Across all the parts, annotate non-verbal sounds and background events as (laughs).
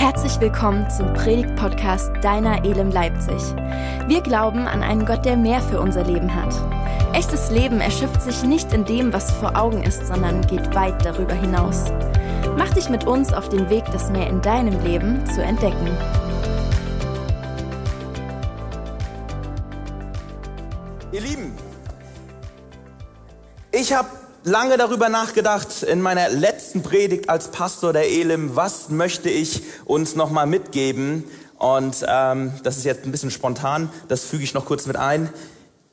Herzlich willkommen zum Predigt-Podcast Deiner Elem Leipzig. Wir glauben an einen Gott, der mehr für unser Leben hat. Echtes Leben erschöpft sich nicht in dem, was vor Augen ist, sondern geht weit darüber hinaus. Mach dich mit uns auf den Weg, das mehr in deinem Leben zu entdecken. Ihr Lieben, ich habe lange darüber nachgedacht in meiner letzten Predigt als Pastor der Elim, was möchte ich uns nochmal mitgeben? Und ähm, das ist jetzt ein bisschen spontan, das füge ich noch kurz mit ein.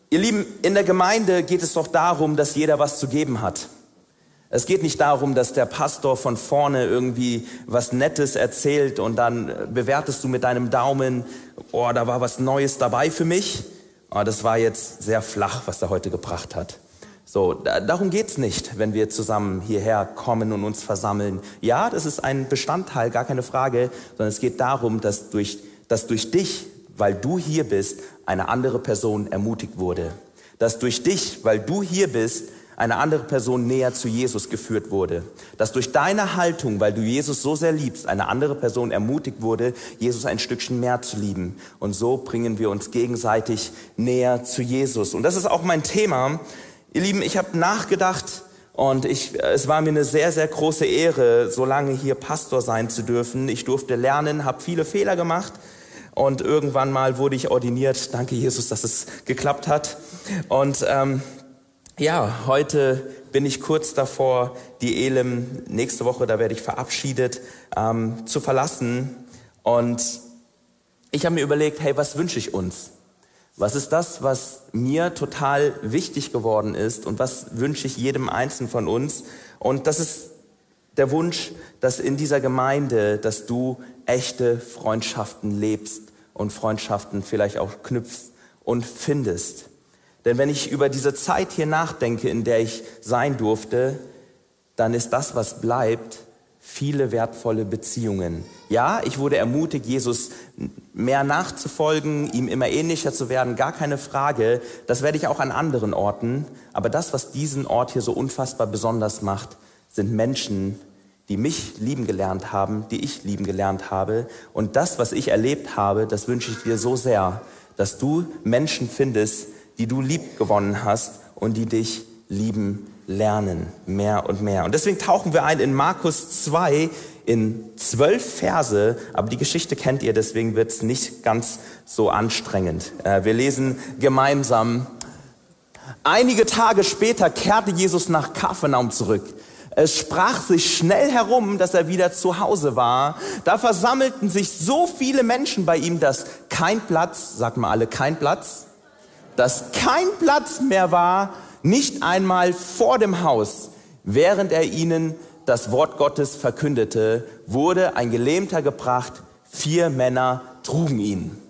Ihr Lieben, in der Gemeinde geht es doch darum, dass jeder was zu geben hat. Es geht nicht darum, dass der Pastor von vorne irgendwie was Nettes erzählt und dann bewertest du mit deinem Daumen, oh, da war was Neues dabei für mich. Oh, das war jetzt sehr flach, was er heute gebracht hat. So, darum geht's nicht, wenn wir zusammen hierher kommen und uns versammeln. Ja, das ist ein Bestandteil, gar keine Frage, sondern es geht darum, dass durch, dass durch dich, weil du hier bist, eine andere Person ermutigt wurde. Dass durch dich, weil du hier bist, eine andere Person näher zu Jesus geführt wurde. Dass durch deine Haltung, weil du Jesus so sehr liebst, eine andere Person ermutigt wurde, Jesus ein Stückchen mehr zu lieben. Und so bringen wir uns gegenseitig näher zu Jesus. Und das ist auch mein Thema Ihr Lieben, ich habe nachgedacht und ich, es war mir eine sehr, sehr große Ehre, so lange hier Pastor sein zu dürfen. Ich durfte lernen, habe viele Fehler gemacht und irgendwann mal wurde ich ordiniert. Danke Jesus, dass es geklappt hat. Und ähm, ja, heute bin ich kurz davor, die Elem nächste Woche, da werde ich verabschiedet, ähm, zu verlassen. Und ich habe mir überlegt, hey, was wünsche ich uns? Was ist das, was mir total wichtig geworden ist und was wünsche ich jedem Einzelnen von uns? Und das ist der Wunsch, dass in dieser Gemeinde, dass du echte Freundschaften lebst und Freundschaften vielleicht auch knüpfst und findest. Denn wenn ich über diese Zeit hier nachdenke, in der ich sein durfte, dann ist das, was bleibt, viele wertvolle Beziehungen. Ja, ich wurde ermutigt, Jesus mehr nachzufolgen, ihm immer ähnlicher zu werden, gar keine Frage. Das werde ich auch an anderen Orten. Aber das, was diesen Ort hier so unfassbar besonders macht, sind Menschen, die mich lieben gelernt haben, die ich lieben gelernt habe. Und das, was ich erlebt habe, das wünsche ich dir so sehr, dass du Menschen findest, die du lieb gewonnen hast und die dich lieben lernen, mehr und mehr. Und deswegen tauchen wir ein in Markus 2 in zwölf Verse, aber die Geschichte kennt ihr, deswegen wird es nicht ganz so anstrengend. Äh, wir lesen gemeinsam. Einige Tage später kehrte Jesus nach Kapharnaum zurück. Es sprach sich schnell herum, dass er wieder zu Hause war. Da versammelten sich so viele Menschen bei ihm, dass kein Platz, sagt mal alle, kein Platz, dass kein Platz mehr war nicht einmal vor dem Haus, während er ihnen das Wort Gottes verkündete, wurde ein Gelähmter gebracht, vier Männer trugen ihn.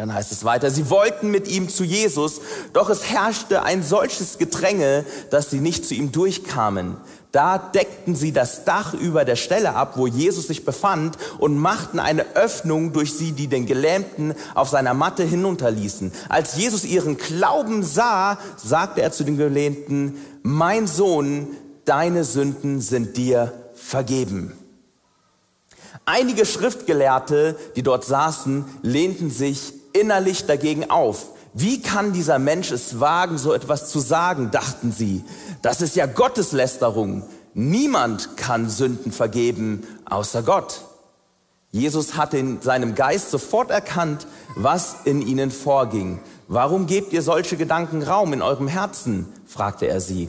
Dann heißt es weiter, sie wollten mit ihm zu Jesus, doch es herrschte ein solches Gedränge, dass sie nicht zu ihm durchkamen. Da deckten sie das Dach über der Stelle ab, wo Jesus sich befand, und machten eine Öffnung durch sie, die den Gelähmten auf seiner Matte hinunterließen. Als Jesus ihren Glauben sah, sagte er zu den Gelähmten, mein Sohn, deine Sünden sind dir vergeben. Einige Schriftgelehrte, die dort saßen, lehnten sich innerlich dagegen auf. Wie kann dieser Mensch es wagen, so etwas zu sagen, dachten sie. Das ist ja Gotteslästerung. Niemand kann Sünden vergeben außer Gott. Jesus hat in seinem Geist sofort erkannt, was in ihnen vorging. Warum gebt ihr solche Gedanken Raum in eurem Herzen? fragte er sie.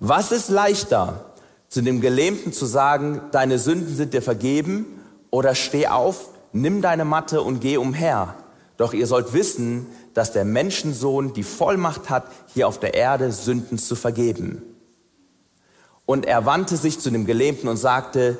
Was ist leichter, zu dem Gelähmten zu sagen, deine Sünden sind dir vergeben, oder steh auf, nimm deine Matte und geh umher? Doch ihr sollt wissen, dass der Menschensohn die Vollmacht hat, hier auf der Erde Sünden zu vergeben. Und er wandte sich zu dem Gelähmten und sagte,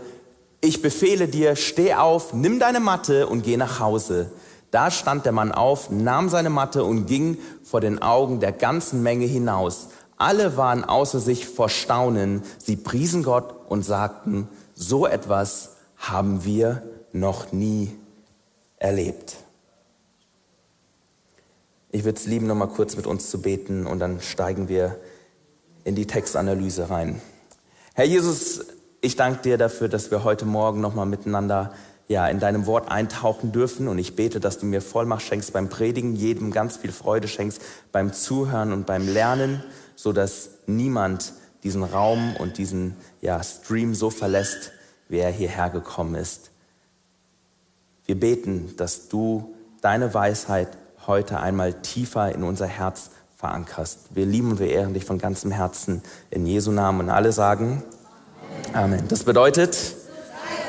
ich befehle dir, steh auf, nimm deine Matte und geh nach Hause. Da stand der Mann auf, nahm seine Matte und ging vor den Augen der ganzen Menge hinaus. Alle waren außer sich vor Staunen. Sie priesen Gott und sagten, so etwas haben wir noch nie erlebt. Ich würde es lieben, noch mal kurz mit uns zu beten und dann steigen wir in die Textanalyse rein. Herr Jesus, Ich danke dir dafür, dass wir heute Morgen nochmal miteinander ja, in deinem Wort eintauchen dürfen. Und ich bete, dass du mir Vollmacht schenkst beim Predigen, jedem ganz viel Freude schenkst beim Zuhören und beim Lernen, so dass niemand diesen Raum und diesen ja, Stream so verlässt, wie er hierher gekommen ist. Wir beten, dass du deine Weisheit heute einmal tiefer in unser Herz verankerst. Wir lieben und wir ehren dich von ganzem Herzen in Jesu Namen. Und alle sagen Amen. Das bedeutet,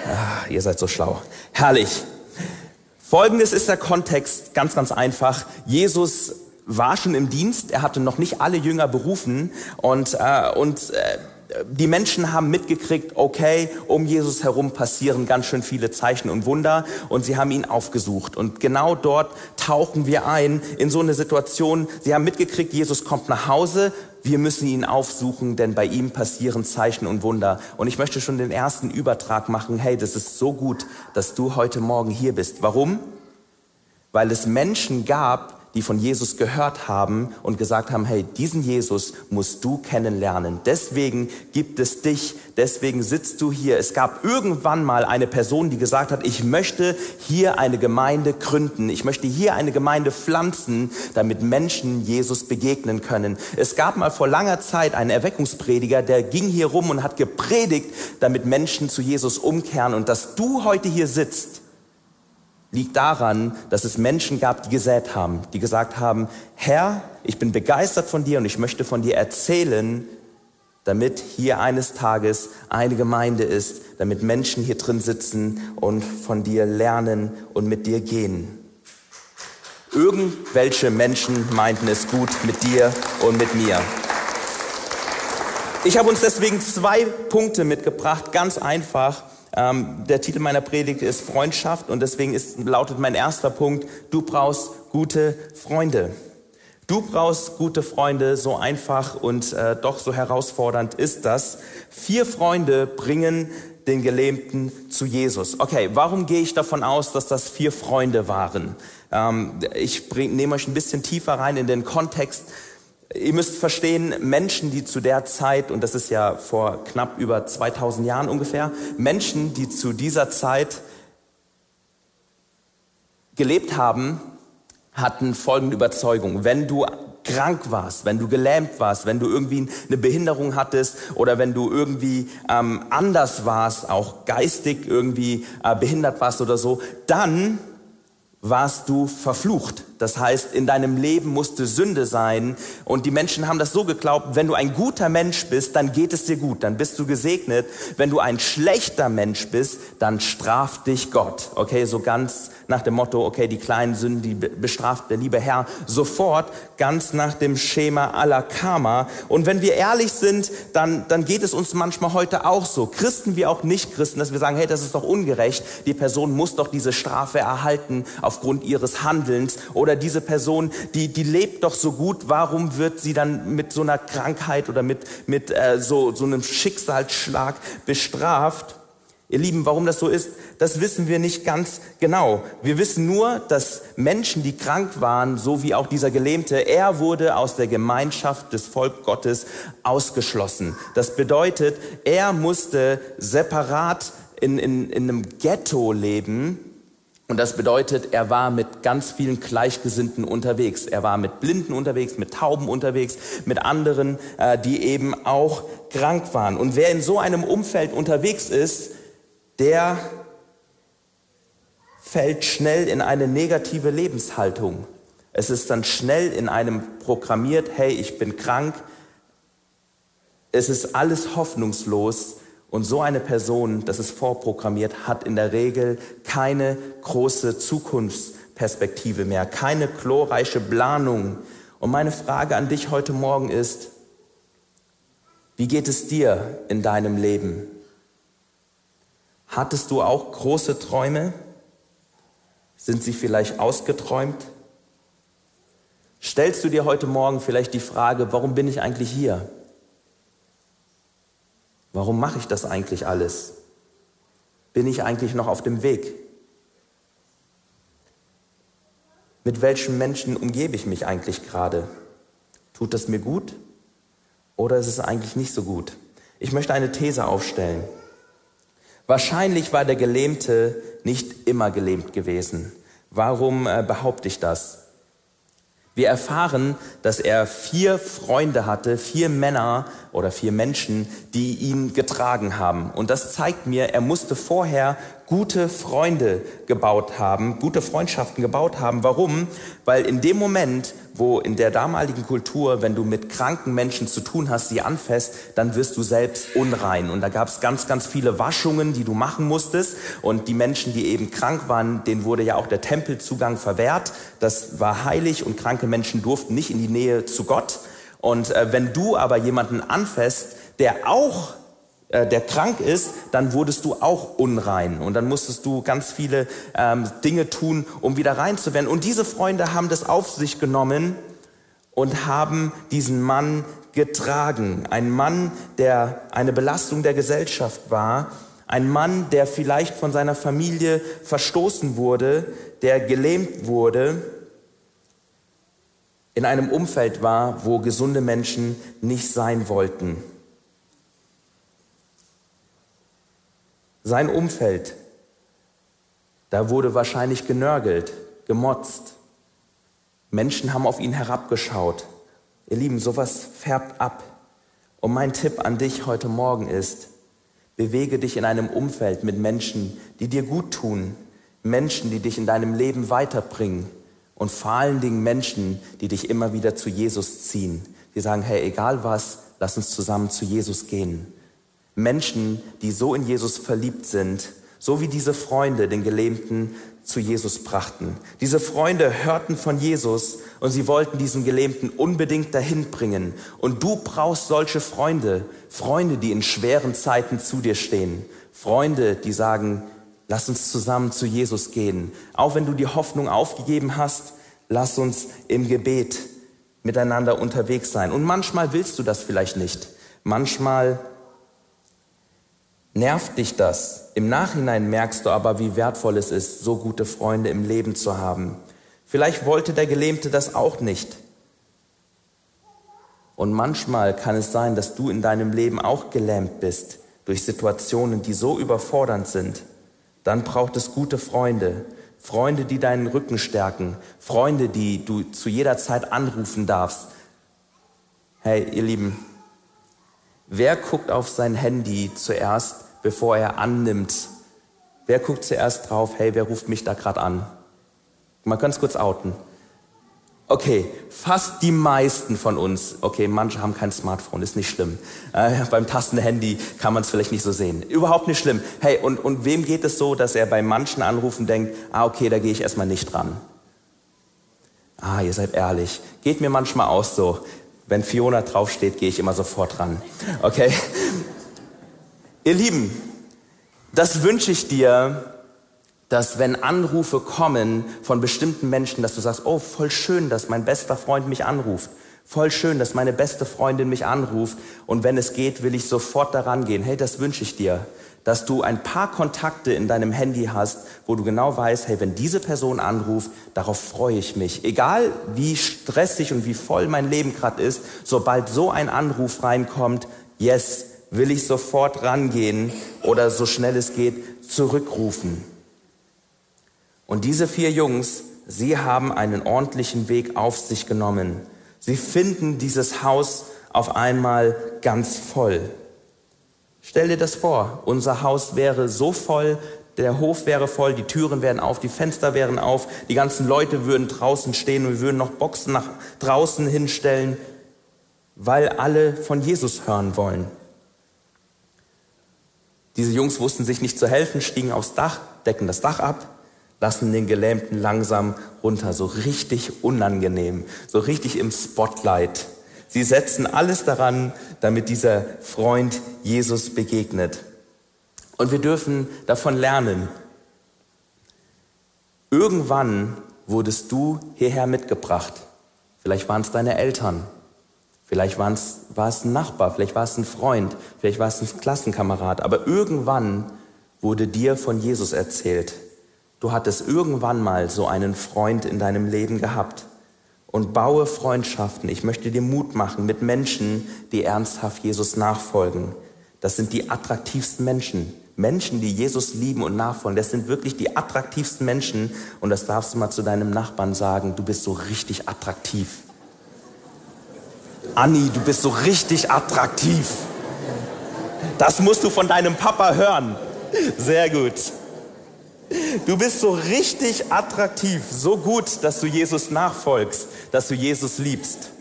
ach, ihr seid so schlau. Herrlich. Folgendes ist der Kontext, ganz, ganz einfach. Jesus war schon im Dienst, er hatte noch nicht alle Jünger berufen und, äh, und äh, die Menschen haben mitgekriegt, okay, um Jesus herum passieren ganz schön viele Zeichen und Wunder und sie haben ihn aufgesucht. Und genau dort tauchen wir ein in so eine Situation. Sie haben mitgekriegt, Jesus kommt nach Hause, wir müssen ihn aufsuchen, denn bei ihm passieren Zeichen und Wunder. Und ich möchte schon den ersten Übertrag machen. Hey, das ist so gut, dass du heute Morgen hier bist. Warum? Weil es Menschen gab, die von Jesus gehört haben und gesagt haben, hey, diesen Jesus musst du kennenlernen. Deswegen gibt es dich, deswegen sitzt du hier. Es gab irgendwann mal eine Person, die gesagt hat, ich möchte hier eine Gemeinde gründen. Ich möchte hier eine Gemeinde pflanzen, damit Menschen Jesus begegnen können. Es gab mal vor langer Zeit einen Erweckungsprediger, der ging hier rum und hat gepredigt, damit Menschen zu Jesus umkehren. Und dass du heute hier sitzt, liegt daran, dass es Menschen gab, die gesät haben, die gesagt haben, Herr, ich bin begeistert von dir und ich möchte von dir erzählen, damit hier eines Tages eine Gemeinde ist, damit Menschen hier drin sitzen und von dir lernen und mit dir gehen. Irgendwelche Menschen meinten es gut mit dir und mit mir. Ich habe uns deswegen zwei Punkte mitgebracht, ganz einfach, ähm, der Titel meiner Predigt ist Freundschaft und deswegen ist, lautet mein erster Punkt, du brauchst gute Freunde. Du brauchst gute Freunde, so einfach und äh, doch so herausfordernd ist das. Vier Freunde bringen den Gelähmten zu Jesus. Okay, warum gehe ich davon aus, dass das vier Freunde waren? Ähm, ich nehme euch ein bisschen tiefer rein in den Kontext. Ihr müsst verstehen, Menschen, die zu der Zeit, und das ist ja vor knapp über 2000 Jahren ungefähr, Menschen, die zu dieser Zeit gelebt haben, hatten folgende Überzeugung. Wenn du krank warst, wenn du gelähmt warst, wenn du irgendwie eine Behinderung hattest oder wenn du irgendwie ähm, anders warst, auch geistig irgendwie äh, behindert warst oder so, dann warst du verflucht. Das heißt, in deinem Leben musste Sünde sein. Und die Menschen haben das so geglaubt, wenn du ein guter Mensch bist, dann geht es dir gut, dann bist du gesegnet. Wenn du ein schlechter Mensch bist, dann straft dich Gott. Okay, so ganz nach dem Motto, okay, die kleinen Sünden, die bestraft der liebe Herr sofort, ganz nach dem Schema aller Karma. Und wenn wir ehrlich sind, dann, dann geht es uns manchmal heute auch so, Christen wie auch Nicht-Christen, dass wir sagen, hey, das ist doch ungerecht, die Person muss doch diese Strafe erhalten aufgrund ihres Handelns oder diese Person, die, die lebt doch so gut, warum wird sie dann mit so einer Krankheit oder mit, mit äh, so, so einem Schicksalsschlag bestraft? Ihr Lieben, warum das so ist, das wissen wir nicht ganz genau. Wir wissen nur, dass Menschen, die krank waren, so wie auch dieser Gelähmte, er wurde aus der Gemeinschaft des Volk Gottes ausgeschlossen. Das bedeutet, er musste separat in, in, in einem Ghetto leben. Und das bedeutet, er war mit ganz vielen Gleichgesinnten unterwegs. Er war mit Blinden unterwegs, mit Tauben unterwegs, mit anderen, äh, die eben auch krank waren. Und wer in so einem Umfeld unterwegs ist, der fällt schnell in eine negative Lebenshaltung. Es ist dann schnell in einem programmiert, hey, ich bin krank. Es ist alles hoffnungslos. Und so eine Person, das ist vorprogrammiert, hat in der Regel keine große Zukunftsperspektive mehr, keine glorreiche Planung. Und meine Frage an dich heute Morgen ist, wie geht es dir in deinem Leben? Hattest du auch große Träume? Sind sie vielleicht ausgeträumt? Stellst du dir heute Morgen vielleicht die Frage, warum bin ich eigentlich hier? Warum mache ich das eigentlich alles? Bin ich eigentlich noch auf dem Weg? Mit welchen Menschen umgebe ich mich eigentlich gerade? Tut das mir gut oder ist es eigentlich nicht so gut? Ich möchte eine These aufstellen. Wahrscheinlich war der Gelähmte nicht immer gelähmt gewesen. Warum äh, behaupte ich das? Wir erfahren, dass er vier Freunde hatte, vier Männer oder vier Menschen, die ihn getragen haben. Und das zeigt mir, er musste vorher gute Freunde gebaut haben, gute Freundschaften gebaut haben. Warum? Weil in dem Moment, wo in der damaligen Kultur, wenn du mit kranken Menschen zu tun hast, sie anfasst, dann wirst du selbst unrein. Und da gab es ganz, ganz viele Waschungen, die du machen musstest. Und die Menschen, die eben krank waren, denen wurde ja auch der Tempelzugang verwehrt. Das war heilig und kranke Menschen durften nicht in die Nähe zu Gott. Und äh, wenn du aber jemanden anfasst, der auch äh, der krank ist, dann wurdest du auch unrein und dann musstest du ganz viele ähm, Dinge tun, um wieder rein zu werden. Und diese Freunde haben das auf sich genommen und haben diesen Mann getragen. Ein Mann, der eine Belastung der Gesellschaft war, ein Mann, der vielleicht von seiner Familie verstoßen wurde, der gelähmt wurde, in einem Umfeld war, wo gesunde Menschen nicht sein wollten. Sein Umfeld, da wurde wahrscheinlich genörgelt, gemotzt. Menschen haben auf ihn herabgeschaut. Ihr Lieben, sowas färbt ab. Und mein Tipp an dich heute Morgen ist, bewege dich in einem Umfeld mit Menschen, die dir gut tun, Menschen, die dich in deinem Leben weiterbringen und vor allen Dingen Menschen, die dich immer wieder zu Jesus ziehen. Die sagen, hey, egal was, lass uns zusammen zu Jesus gehen. Menschen, die so in Jesus verliebt sind, so wie diese Freunde den Gelähmten zu Jesus brachten. Diese Freunde hörten von Jesus und sie wollten diesen Gelähmten unbedingt dahin bringen. Und du brauchst solche Freunde, Freunde, die in schweren Zeiten zu dir stehen, Freunde, die sagen, lass uns zusammen zu Jesus gehen. Auch wenn du die Hoffnung aufgegeben hast, lass uns im Gebet miteinander unterwegs sein. Und manchmal willst du das vielleicht nicht. Manchmal nervt dich das. Im Nachhinein merkst du aber, wie wertvoll es ist, so gute Freunde im Leben zu haben. Vielleicht wollte der Gelähmte das auch nicht. Und manchmal kann es sein, dass du in deinem Leben auch gelähmt bist durch Situationen, die so überfordernd sind. Dann braucht es gute Freunde, Freunde, die deinen Rücken stärken, Freunde, die du zu jeder Zeit anrufen darfst. Hey, ihr Lieben, Wer guckt auf sein Handy zuerst, bevor er annimmt? Wer guckt zuerst drauf, hey, wer ruft mich da gerade an? Kann es kurz outen. Okay, fast die meisten von uns, okay, manche haben kein Smartphone, ist nicht schlimm. Äh, (laughs) beim Tastenhandy kann man es vielleicht nicht so sehen. Überhaupt nicht schlimm. Hey, und, und wem geht es so, dass er bei manchen Anrufen denkt, ah, okay, da gehe ich erstmal nicht dran? Ah, ihr seid ehrlich. Geht mir manchmal auch so. Wenn Fiona draufsteht, gehe ich immer sofort ran. Okay? Ihr Lieben, das wünsche ich dir, dass wenn Anrufe kommen von bestimmten Menschen, dass du sagst, oh, voll schön, dass mein bester Freund mich anruft. Voll schön, dass meine beste Freundin mich anruft. Und wenn es geht, will ich sofort daran gehen. Hey, das wünsche ich dir dass du ein paar Kontakte in deinem Handy hast, wo du genau weißt, hey, wenn diese Person anruft, darauf freue ich mich. Egal wie stressig und wie voll mein Leben gerade ist, sobald so ein Anruf reinkommt, yes, will ich sofort rangehen oder so schnell es geht zurückrufen. Und diese vier Jungs, sie haben einen ordentlichen Weg auf sich genommen. Sie finden dieses Haus auf einmal ganz voll. Stell dir das vor, unser Haus wäre so voll, der Hof wäre voll, die Türen wären auf, die Fenster wären auf, die ganzen Leute würden draußen stehen und wir würden noch Boxen nach draußen hinstellen, weil alle von Jesus hören wollen. Diese Jungs wussten sich nicht zu helfen, stiegen aufs Dach, decken das Dach ab, lassen den Gelähmten langsam runter, so richtig unangenehm, so richtig im Spotlight. Sie setzen alles daran, damit dieser Freund Jesus begegnet. Und wir dürfen davon lernen. Irgendwann wurdest du hierher mitgebracht. Vielleicht waren es deine Eltern. Vielleicht war es ein Nachbar, vielleicht war es ein Freund, vielleicht war es ein Klassenkamerad. Aber irgendwann wurde dir von Jesus erzählt. Du hattest irgendwann mal so einen Freund in deinem Leben gehabt und baue Freundschaften. Ich möchte dir Mut machen mit Menschen, die ernsthaft Jesus nachfolgen. Das sind die attraktivsten Menschen, Menschen, die Jesus lieben und nachfolgen, das sind wirklich die attraktivsten Menschen. Und das darfst du mal zu deinem Nachbarn sagen, du bist so richtig attraktiv. Anni, du bist so richtig attraktiv. Das musst du von deinem Papa hören. Sehr gut. Du bist so richtig attraktiv, so gut, dass du Jesus nachfolgst, dass du Jesus liebst.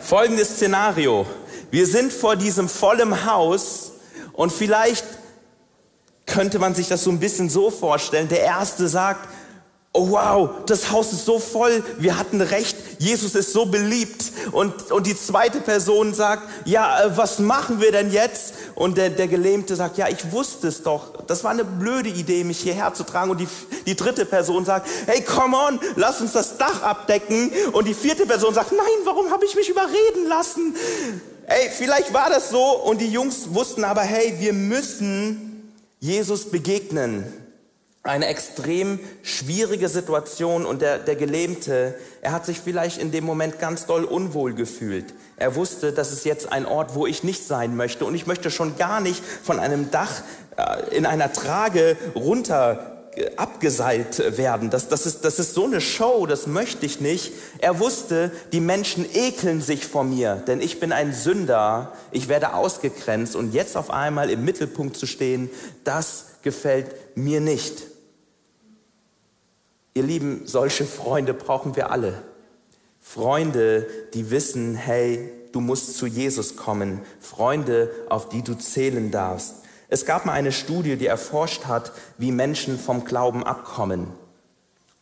Folgendes Szenario. Wir sind vor diesem vollen Haus und vielleicht könnte man sich das so ein bisschen so vorstellen. Der Erste sagt, oh wow, das Haus ist so voll, wir hatten recht, Jesus ist so beliebt. Und, und die zweite Person sagt, ja, äh, was machen wir denn jetzt? Und der, der Gelähmte sagt, ja, ich wusste es doch. Das war eine blöde Idee, mich hierher zu tragen. Und die, die dritte Person sagt, hey, come on, lass uns das Dach abdecken. Und die vierte Person sagt, nein, warum habe ich mich überreden lassen? Hey, vielleicht war das so. Und die Jungs wussten aber, hey, wir müssen Jesus begegnen eine extrem schwierige Situation und der, der Gelähmte, er hat sich vielleicht in dem Moment ganz doll unwohl gefühlt. Er wusste, das ist jetzt ein Ort, wo ich nicht sein möchte und ich möchte schon gar nicht von einem Dach äh, in einer Trage runter äh, abgeseilt werden. Das, das, ist, das ist so eine Show, das möchte ich nicht. Er wusste, die Menschen ekeln sich vor mir, denn ich bin ein Sünder, ich werde ausgegrenzt und jetzt auf einmal im Mittelpunkt zu stehen, das gefällt mir nicht. Ihr Lieben, solche Freunde brauchen wir alle. Freunde, die wissen, hey, du musst zu Jesus kommen. Freunde, auf die du zählen darfst. Es gab mal eine Studie, die erforscht hat, wie Menschen vom Glauben abkommen.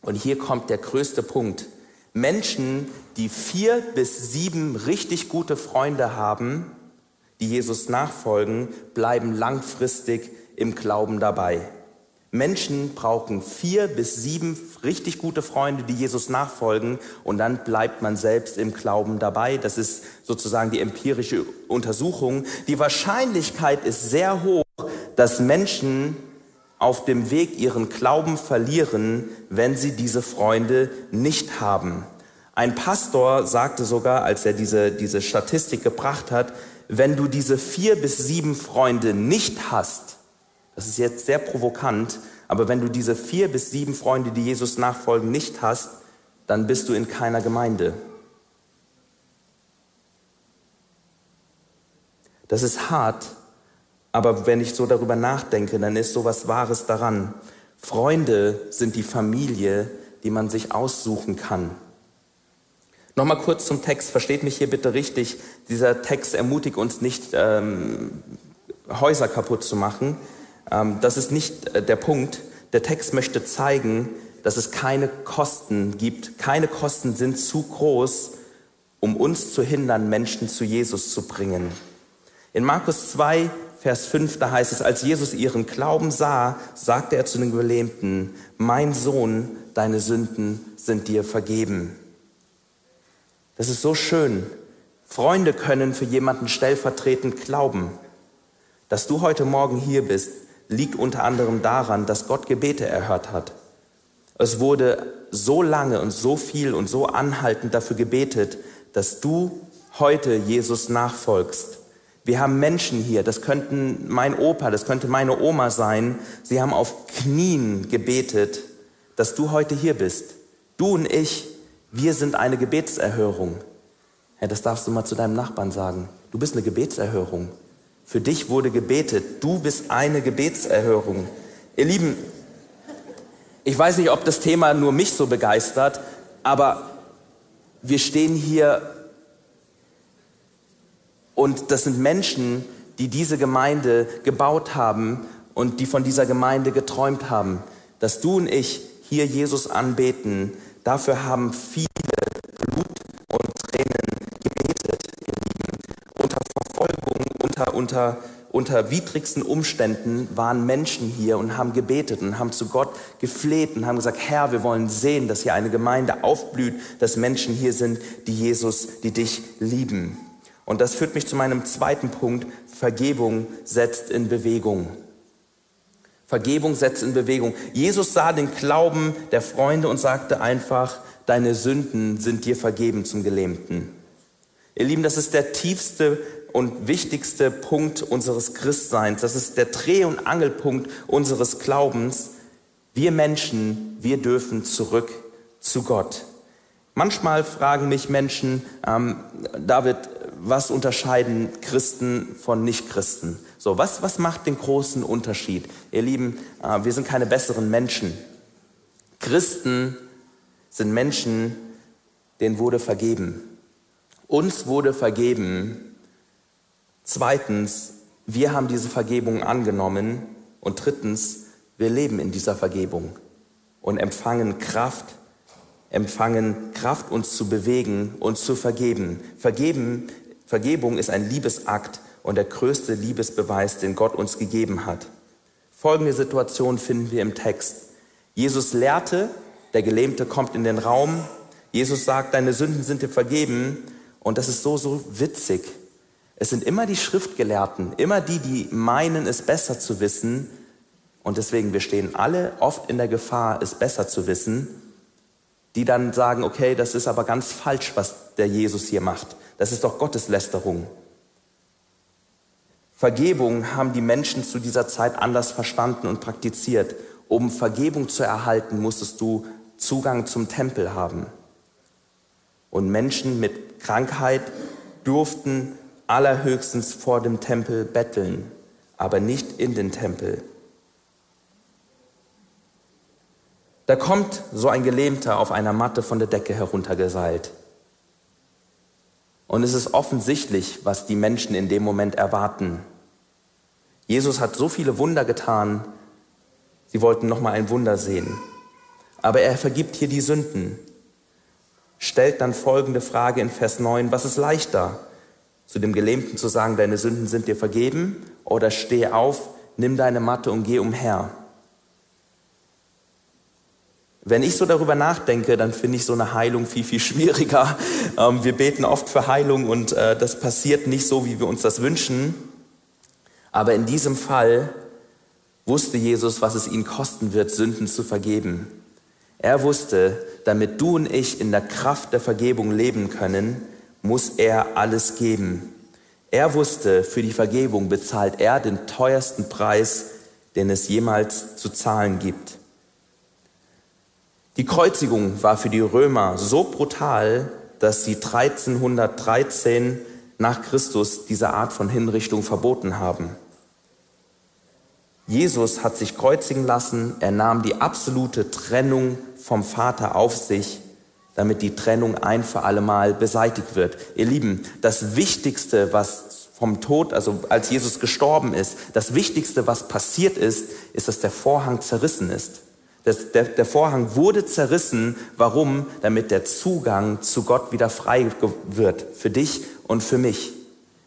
Und hier kommt der größte Punkt. Menschen, die vier bis sieben richtig gute Freunde haben, die Jesus nachfolgen, bleiben langfristig im Glauben dabei. Menschen brauchen vier bis sieben richtig gute Freunde, die Jesus nachfolgen und dann bleibt man selbst im Glauben dabei. Das ist sozusagen die empirische Untersuchung. Die Wahrscheinlichkeit ist sehr hoch, dass Menschen auf dem Weg ihren Glauben verlieren, wenn sie diese Freunde nicht haben. Ein Pastor sagte sogar, als er diese, diese Statistik gebracht hat, wenn du diese vier bis sieben Freunde nicht hast, das ist jetzt sehr provokant, aber wenn du diese vier bis sieben Freunde, die Jesus nachfolgen, nicht hast, dann bist du in keiner Gemeinde. Das ist hart, aber wenn ich so darüber nachdenke, dann ist so was Wahres daran. Freunde sind die Familie, die man sich aussuchen kann. Nochmal kurz zum Text, versteht mich hier bitte richtig. Dieser Text ermutigt uns nicht, ähm, Häuser kaputt zu machen. Ähm, das ist nicht äh, der Punkt. Der Text möchte zeigen, dass es keine Kosten gibt. Keine Kosten sind zu groß, um uns zu hindern, Menschen zu Jesus zu bringen. In Markus 2, Vers 5, da heißt es, als Jesus ihren Glauben sah, sagte er zu den Gelähmten, mein Sohn, deine Sünden sind dir vergeben. Das ist so schön. Freunde können für jemanden stellvertretend glauben. Dass du heute Morgen hier bist, liegt unter anderem daran, dass Gott Gebete erhört hat. Es wurde so lange und so viel und so anhaltend dafür gebetet, dass du heute Jesus nachfolgst. Wir haben Menschen hier, das könnten mein Opa, das könnte meine Oma sein. Sie haben auf Knien gebetet, dass du heute hier bist. Du und ich, wir sind eine Gebetserhörung. Ja, das darfst du mal zu deinem Nachbarn sagen. Du bist eine Gebetserhörung. Für dich wurde gebetet. Du bist eine Gebetserhörung. Ihr Lieben, ich weiß nicht, ob das Thema nur mich so begeistert, aber wir stehen hier und das sind Menschen, die diese Gemeinde gebaut haben und die von dieser Gemeinde geträumt haben. Dass du und ich hier Jesus anbeten, dafür haben viele unter, unter widrigsten Umständen waren Menschen hier und haben gebetet und haben zu Gott gefleht und haben gesagt, Herr, wir wollen sehen, dass hier eine Gemeinde aufblüht, dass Menschen hier sind, die Jesus, die dich lieben. Und das führt mich zu meinem zweiten Punkt. Vergebung setzt in Bewegung. Vergebung setzt in Bewegung. Jesus sah den Glauben der Freunde und sagte einfach, deine Sünden sind dir vergeben zum Gelähmten. Ihr Lieben, das ist der tiefste und wichtigste Punkt unseres Christseins. Das ist der Dreh- und Angelpunkt unseres Glaubens. Wir Menschen, wir dürfen zurück zu Gott. Manchmal fragen mich Menschen, ähm, David, was unterscheiden Christen von Nichtchristen? So, was, was macht den großen Unterschied? Ihr Lieben, äh, wir sind keine besseren Menschen. Christen sind Menschen, denen wurde vergeben. Uns wurde vergeben. Zweitens, wir haben diese Vergebung angenommen. Und drittens, wir leben in dieser Vergebung und empfangen Kraft, empfangen Kraft, uns zu bewegen und zu vergeben. Vergeben, Vergebung ist ein Liebesakt und der größte Liebesbeweis, den Gott uns gegeben hat. Folgende Situation finden wir im Text. Jesus lehrte, der Gelähmte kommt in den Raum, Jesus sagt, deine Sünden sind dir vergeben und das ist so, so witzig. Es sind immer die Schriftgelehrten, immer die, die meinen, es besser zu wissen und deswegen, wir stehen alle oft in der Gefahr, es besser zu wissen, die dann sagen, okay, das ist aber ganz falsch, was der Jesus hier macht. Das ist doch Gotteslästerung. Vergebung haben die Menschen zu dieser Zeit anders verstanden und praktiziert. Um Vergebung zu erhalten, musstest du Zugang zum Tempel haben. Und Menschen mit Krankheit durften allerhöchstens vor dem Tempel betteln, aber nicht in den Tempel. Da kommt so ein Gelähmter auf einer Matte von der Decke heruntergeseilt. Und es ist offensichtlich, was die Menschen in dem Moment erwarten. Jesus hat so viele Wunder getan, sie wollten noch mal ein Wunder sehen. Aber er vergibt hier die Sünden. Stellt dann folgende Frage in Vers 9, was ist leichter? Zu dem Gelähmten zu sagen, deine Sünden sind dir vergeben oder steh auf, nimm deine Matte und geh umher. Wenn ich so darüber nachdenke, dann finde ich so eine Heilung viel, viel (laughs) schwieriger. Ähm, wir beten oft für Heilung und äh, das passiert nicht so, wie wir uns das wünschen. Aber in diesem Fall wusste Jesus, was es ihn kosten wird, Sünden zu vergeben. Er wusste, damit du und ich in der Kraft der Vergebung leben können, muss er alles geben. Er wusste, für die Vergebung bezahlt er den teuersten Preis, den es jemals zu zahlen gibt. Die Kreuzigung war für die Römer so brutal, dass sie 1313 nach Christus diese Art von Hinrichtung verboten haben. Jesus hat sich kreuzigen lassen, er nahm die absolute Trennung vom Vater auf sich, damit die Trennung ein für allemal beseitigt wird. Ihr Lieben, das Wichtigste, was vom Tod, also als Jesus gestorben ist, das Wichtigste, was passiert ist, ist, dass der Vorhang zerrissen ist. Das, der, der Vorhang wurde zerrissen. Warum? Damit der Zugang zu Gott wieder frei wird. Für dich und für mich.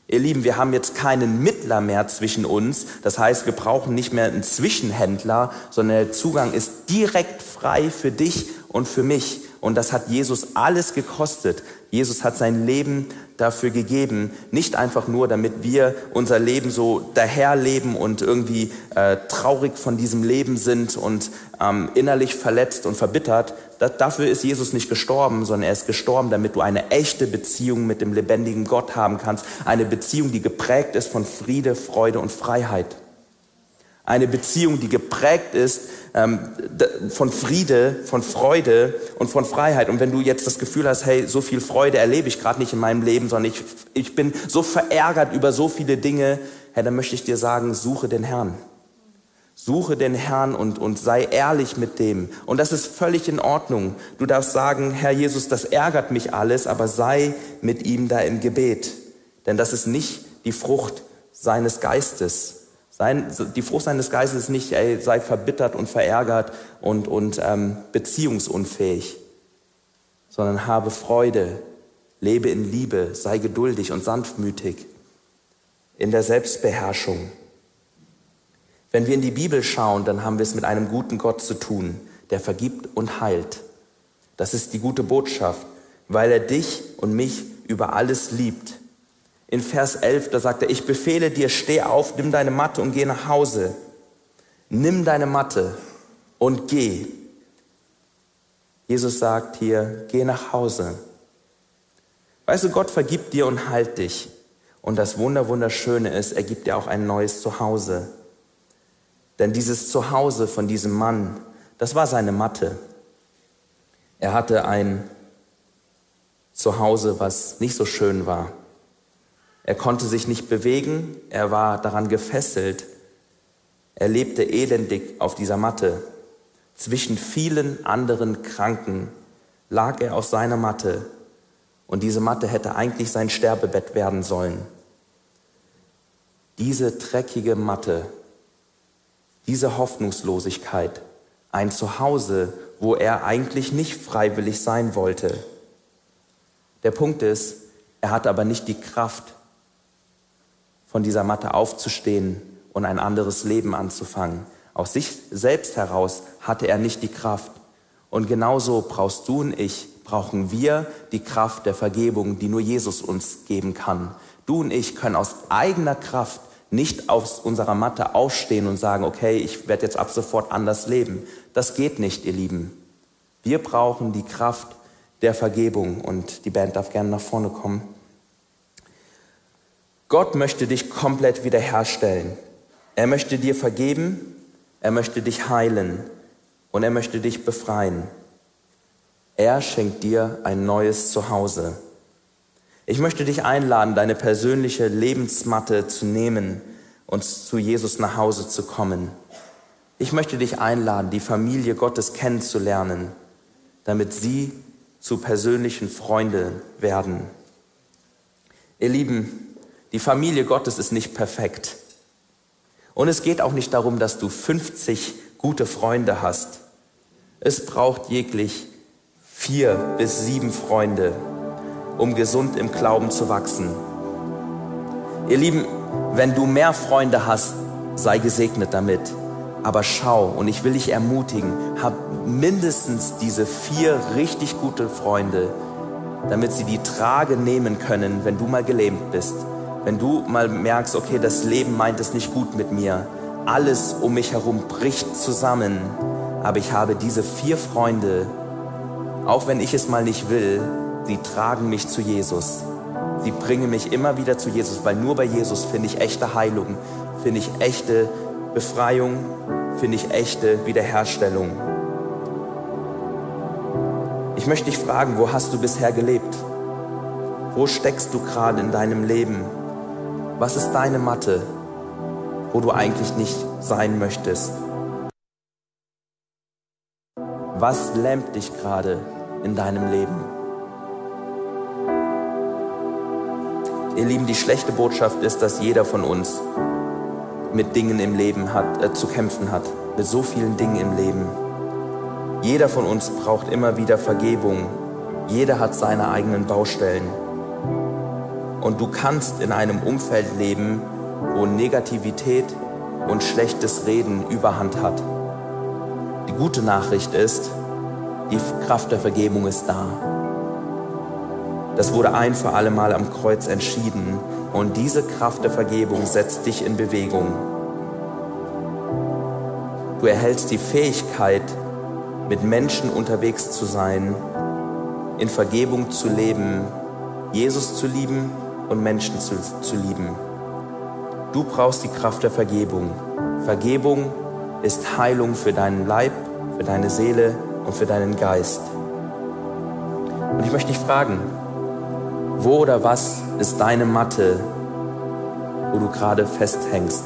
Ihr Lieben, wir haben jetzt keinen Mittler mehr zwischen uns. Das heißt, wir brauchen nicht mehr einen Zwischenhändler, sondern der Zugang ist direkt frei für dich und für mich. Und das hat Jesus alles gekostet. Jesus hat sein Leben dafür gegeben, nicht einfach nur, damit wir unser Leben so daherleben und irgendwie äh, traurig von diesem Leben sind und ähm, innerlich verletzt und verbittert. Das, dafür ist Jesus nicht gestorben, sondern er ist gestorben, damit du eine echte Beziehung mit dem lebendigen Gott haben kannst. Eine Beziehung, die geprägt ist von Friede, Freude und Freiheit. Eine Beziehung, die geprägt ist von Friede, von Freude und von Freiheit. Und wenn du jetzt das Gefühl hast, hey, so viel Freude erlebe ich gerade nicht in meinem Leben, sondern ich, ich bin so verärgert über so viele Dinge, hey, dann möchte ich dir sagen, suche den Herrn. Suche den Herrn und, und sei ehrlich mit dem. Und das ist völlig in Ordnung. Du darfst sagen, Herr Jesus, das ärgert mich alles, aber sei mit ihm da im Gebet. Denn das ist nicht die Frucht seines Geistes. Sein, die Frucht seines Geistes ist nicht, ey, sei verbittert und verärgert und, und ähm, beziehungsunfähig, sondern habe Freude, lebe in Liebe, sei geduldig und sanftmütig, in der Selbstbeherrschung. Wenn wir in die Bibel schauen, dann haben wir es mit einem guten Gott zu tun, der vergibt und heilt. Das ist die gute Botschaft, weil er dich und mich über alles liebt in Vers 11, da sagt er, ich befehle dir, steh auf, nimm deine Matte und geh nach Hause. Nimm deine Matte und geh. Jesus sagt hier, geh nach Hause. Weißt du, Gott vergibt dir und heilt dich. Und das Wunder, Wunderschöne ist, er gibt dir auch ein neues Zuhause. Denn dieses Zuhause von diesem Mann, das war seine Matte. Er hatte ein Zuhause, was nicht so schön war. Er konnte sich nicht bewegen, er war daran gefesselt. Er lebte elendig auf dieser Matte. Zwischen vielen anderen Kranken lag er auf seiner Matte und diese Matte hätte eigentlich sein Sterbebett werden sollen. Diese dreckige Matte, diese Hoffnungslosigkeit, ein Zuhause, wo er eigentlich nicht freiwillig sein wollte. Der Punkt ist, er hatte aber nicht die Kraft, von dieser Matte aufzustehen und ein anderes Leben anzufangen. Aus sich selbst heraus hatte er nicht die Kraft. Und genauso brauchst du und ich, brauchen wir die Kraft der Vergebung, die nur Jesus uns geben kann. Du und ich können aus eigener Kraft nicht aus unserer Matte aufstehen und sagen, okay, ich werde jetzt ab sofort anders leben. Das geht nicht, ihr Lieben. Wir brauchen die Kraft der Vergebung und die Band darf gerne nach vorne kommen. Gott möchte dich komplett wiederherstellen. Er möchte dir vergeben, er möchte dich heilen und er möchte dich befreien. Er schenkt dir ein neues Zuhause. Ich möchte dich einladen, deine persönliche Lebensmatte zu nehmen und zu Jesus nach Hause zu kommen. Ich möchte dich einladen, die Familie Gottes kennenzulernen, damit sie zu persönlichen Freunden werden. Ihr Lieben, die Familie Gottes ist nicht perfekt. Und es geht auch nicht darum, dass du 50 gute Freunde hast. Es braucht jeglich vier bis sieben Freunde, um gesund im Glauben zu wachsen. Ihr Lieben, wenn du mehr Freunde hast, sei gesegnet damit. Aber schau, und ich will dich ermutigen, hab mindestens diese vier richtig gute Freunde, damit sie die Trage nehmen können, wenn du mal gelähmt bist. Wenn du mal merkst, okay, das Leben meint es nicht gut mit mir. Alles um mich herum bricht zusammen. Aber ich habe diese vier Freunde, auch wenn ich es mal nicht will, sie tragen mich zu Jesus. Sie bringen mich immer wieder zu Jesus, weil nur bei Jesus finde ich echte Heilung, finde ich echte Befreiung, finde ich echte Wiederherstellung. Ich möchte dich fragen, wo hast du bisher gelebt? Wo steckst du gerade in deinem Leben? Was ist deine Matte, wo du eigentlich nicht sein möchtest? Was lähmt dich gerade in deinem Leben? Ihr Lieben, die schlechte Botschaft ist, dass jeder von uns mit Dingen im Leben hat, äh, zu kämpfen hat, mit so vielen Dingen im Leben. Jeder von uns braucht immer wieder Vergebung. Jeder hat seine eigenen Baustellen. Und du kannst in einem Umfeld leben, wo Negativität und schlechtes Reden überhand hat. Die gute Nachricht ist, die Kraft der Vergebung ist da. Das wurde ein für alle Mal am Kreuz entschieden und diese Kraft der Vergebung setzt dich in Bewegung. Du erhältst die Fähigkeit, mit Menschen unterwegs zu sein, in Vergebung zu leben, Jesus zu lieben und Menschen zu, zu lieben. Du brauchst die Kraft der Vergebung. Vergebung ist Heilung für deinen Leib, für deine Seele und für deinen Geist. Und ich möchte dich fragen, wo oder was ist deine Matte, wo du gerade festhängst?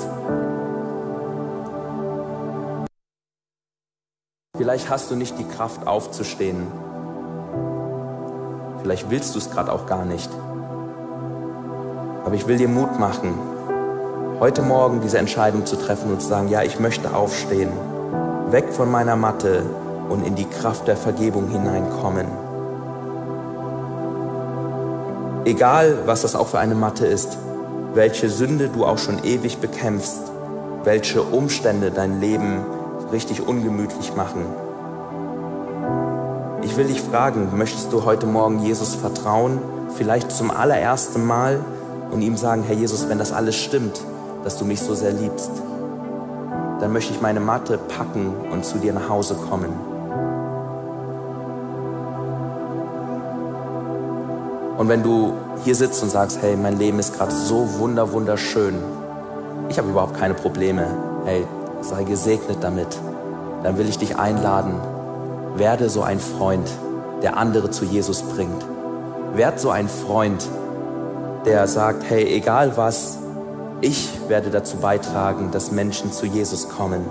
Vielleicht hast du nicht die Kraft aufzustehen. Vielleicht willst du es gerade auch gar nicht. Aber ich will dir Mut machen, heute Morgen diese Entscheidung zu treffen und zu sagen, ja, ich möchte aufstehen, weg von meiner Matte und in die Kraft der Vergebung hineinkommen. Egal, was das auch für eine Matte ist, welche Sünde du auch schon ewig bekämpfst, welche Umstände dein Leben richtig ungemütlich machen. Ich will dich fragen, möchtest du heute Morgen Jesus vertrauen, vielleicht zum allerersten Mal und ihm sagen, Herr Jesus, wenn das alles stimmt, dass du mich so sehr liebst, dann möchte ich meine Matte packen und zu dir nach Hause kommen. Und wenn du hier sitzt und sagst, hey, mein Leben ist gerade so wunder, wunderschön, ich habe überhaupt keine Probleme, hey, sei gesegnet damit, dann will ich dich einladen, werde so ein Freund, der andere zu Jesus bringt. Werd so ein Freund, der sagt, hey, egal was, ich werde dazu beitragen, dass Menschen zu Jesus kommen.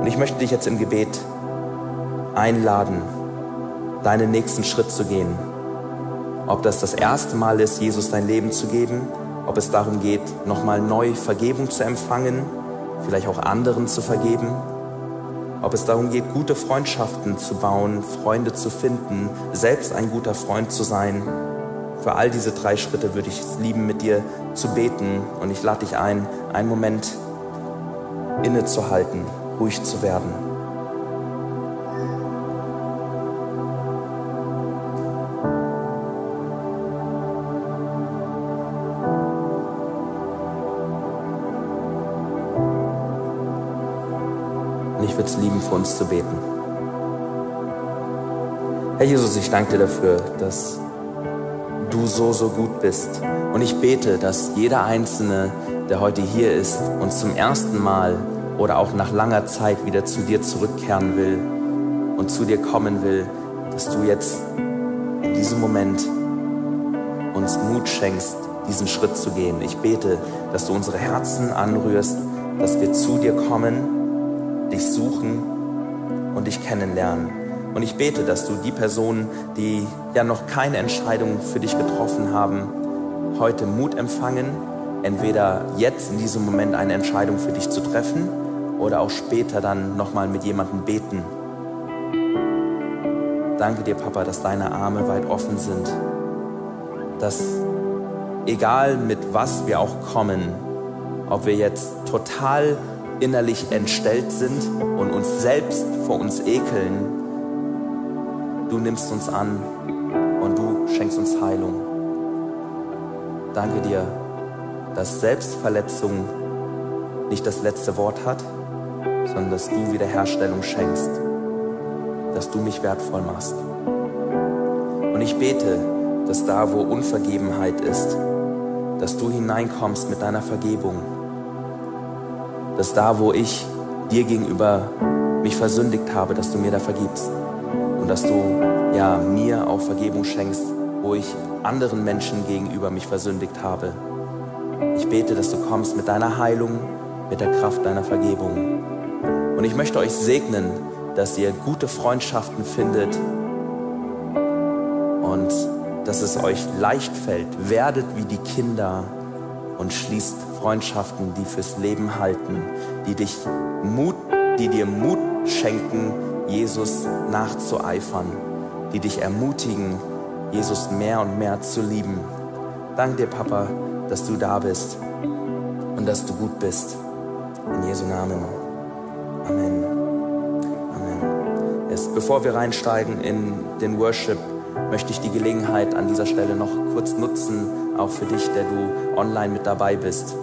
Und ich möchte dich jetzt im Gebet einladen, deinen nächsten Schritt zu gehen. Ob das das erste Mal ist, Jesus dein Leben zu geben, ob es darum geht, nochmal neu Vergebung zu empfangen, vielleicht auch anderen zu vergeben, ob es darum geht, gute Freundschaften zu bauen, Freunde zu finden, selbst ein guter Freund zu sein. Für all diese drei Schritte würde ich es lieben, mit dir zu beten. Und ich lade dich ein, einen Moment innezuhalten, ruhig zu werden. würde es lieben, für uns zu beten. Herr Jesus, ich danke dir dafür, dass du so, so gut bist. Und ich bete, dass jeder Einzelne, der heute hier ist und zum ersten Mal oder auch nach langer Zeit wieder zu dir zurückkehren will und zu dir kommen will, dass du jetzt in diesem Moment uns Mut schenkst, diesen Schritt zu gehen. Ich bete, dass du unsere Herzen anrührst, dass wir zu dir kommen dich suchen und dich kennenlernen. Und ich bete, dass du die Personen, die ja noch keine Entscheidung für dich getroffen haben, heute Mut empfangen, entweder jetzt in diesem Moment eine Entscheidung für dich zu treffen oder auch später dann nochmal mit jemandem beten. Danke dir, Papa, dass deine Arme weit offen sind, dass egal mit was wir auch kommen, ob wir jetzt total innerlich entstellt sind und uns selbst vor uns ekeln, du nimmst uns an und du schenkst uns Heilung. Danke dir, dass Selbstverletzung nicht das letzte Wort hat, sondern dass du Wiederherstellung schenkst, dass du mich wertvoll machst. Und ich bete, dass da, wo Unvergebenheit ist, dass du hineinkommst mit deiner Vergebung dass da, wo ich dir gegenüber mich versündigt habe, dass du mir da vergibst dass du ja mir auch Vergebung schenkst, wo ich anderen Menschen gegenüber mich versündigt habe. Ich bete, dass du kommst mit deiner Heilung, mit der Kraft deiner Vergebung. Und ich möchte euch segnen, dass ihr gute Freundschaften findet und dass es euch leicht fällt. Werdet wie die Kinder und schließt Freundschaften, die fürs Leben halten, die dich Mut, die dir Mut schenken, Jesus nachzueifern, die dich ermutigen, Jesus mehr und mehr zu lieben. Dank dir, Papa, dass du da bist und dass du gut bist. In Jesu Namen. Amen. Amen. Jetzt, bevor wir reinsteigen in den Worship, möchte ich die Gelegenheit an dieser Stelle noch kurz nutzen, auch für dich, der du online mit dabei bist.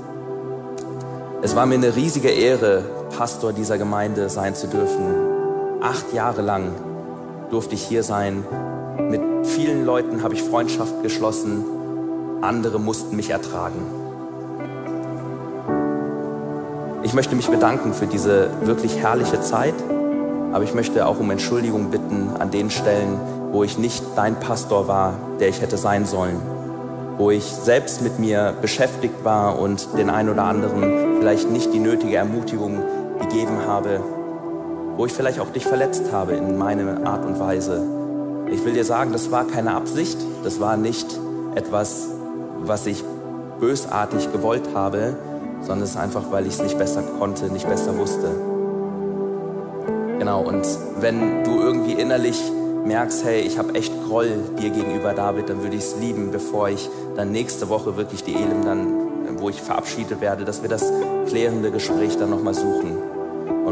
Es war mir eine riesige Ehre, Pastor dieser Gemeinde sein zu dürfen. Acht Jahre lang durfte ich hier sein. Mit vielen Leuten habe ich Freundschaft geschlossen. Andere mussten mich ertragen. Ich möchte mich bedanken für diese wirklich herrliche Zeit, aber ich möchte auch um Entschuldigung bitten an den Stellen, wo ich nicht dein Pastor war, der ich hätte sein sollen wo ich selbst mit mir beschäftigt war und den einen oder anderen vielleicht nicht die nötige Ermutigung gegeben habe, wo ich vielleicht auch dich verletzt habe in meiner Art und Weise. Ich will dir sagen, das war keine Absicht, das war nicht etwas, was ich bösartig gewollt habe, sondern es ist einfach, weil ich es nicht besser konnte, nicht besser wusste. Genau, und wenn du irgendwie innerlich merkst, hey, ich habe echt Groll dir gegenüber, David, dann würde ich es lieben, bevor ich dann nächste Woche wirklich die Elim dann, wo ich verabschiedet werde, dass wir das klärende Gespräch dann nochmal suchen.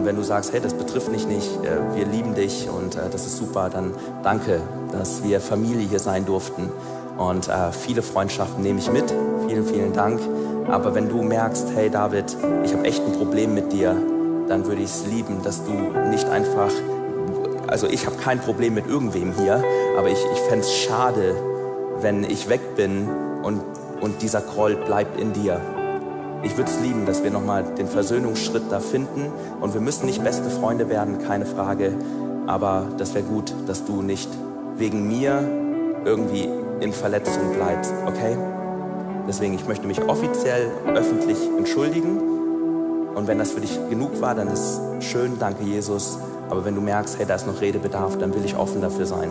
Wenn du sagst, hey, das betrifft mich nicht, äh, wir lieben dich und äh, das ist super, dann danke, dass wir Familie hier sein durften. Und äh, viele Freundschaften nehme ich mit. Vielen, vielen Dank. Aber wenn du merkst, hey David, ich habe echt ein Problem mit dir, dann würde ich es lieben, dass du nicht einfach also ich habe kein Problem mit irgendwem hier, aber ich, ich fände es schade, wenn ich weg bin und, und dieser Groll bleibt in dir. Ich würde es lieben, dass wir nochmal den Versöhnungsschritt da finden. Und wir müssen nicht beste Freunde werden, keine Frage. Aber das wäre gut, dass du nicht wegen mir irgendwie in Verletzung bleibst, okay? Deswegen, ich möchte mich offiziell, öffentlich entschuldigen. Und wenn das für dich genug war, dann ist schön, danke Jesus. Aber wenn du merkst, hey, da ist noch Redebedarf, dann will ich offen dafür sein.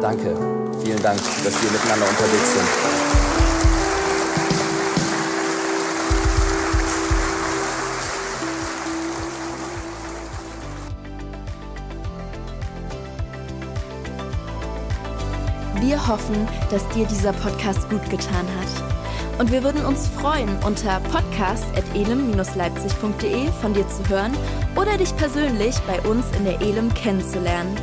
Danke, vielen Dank, dass wir miteinander unterwegs sind. Hoffen, dass dir dieser Podcast gut getan hat. Und wir würden uns freuen, unter podcast.elem-leipzig.de von dir zu hören oder dich persönlich bei uns in der Elem kennenzulernen.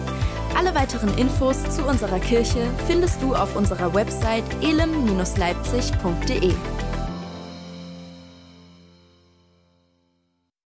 Alle weiteren Infos zu unserer Kirche findest du auf unserer Website elem-leipzig.de.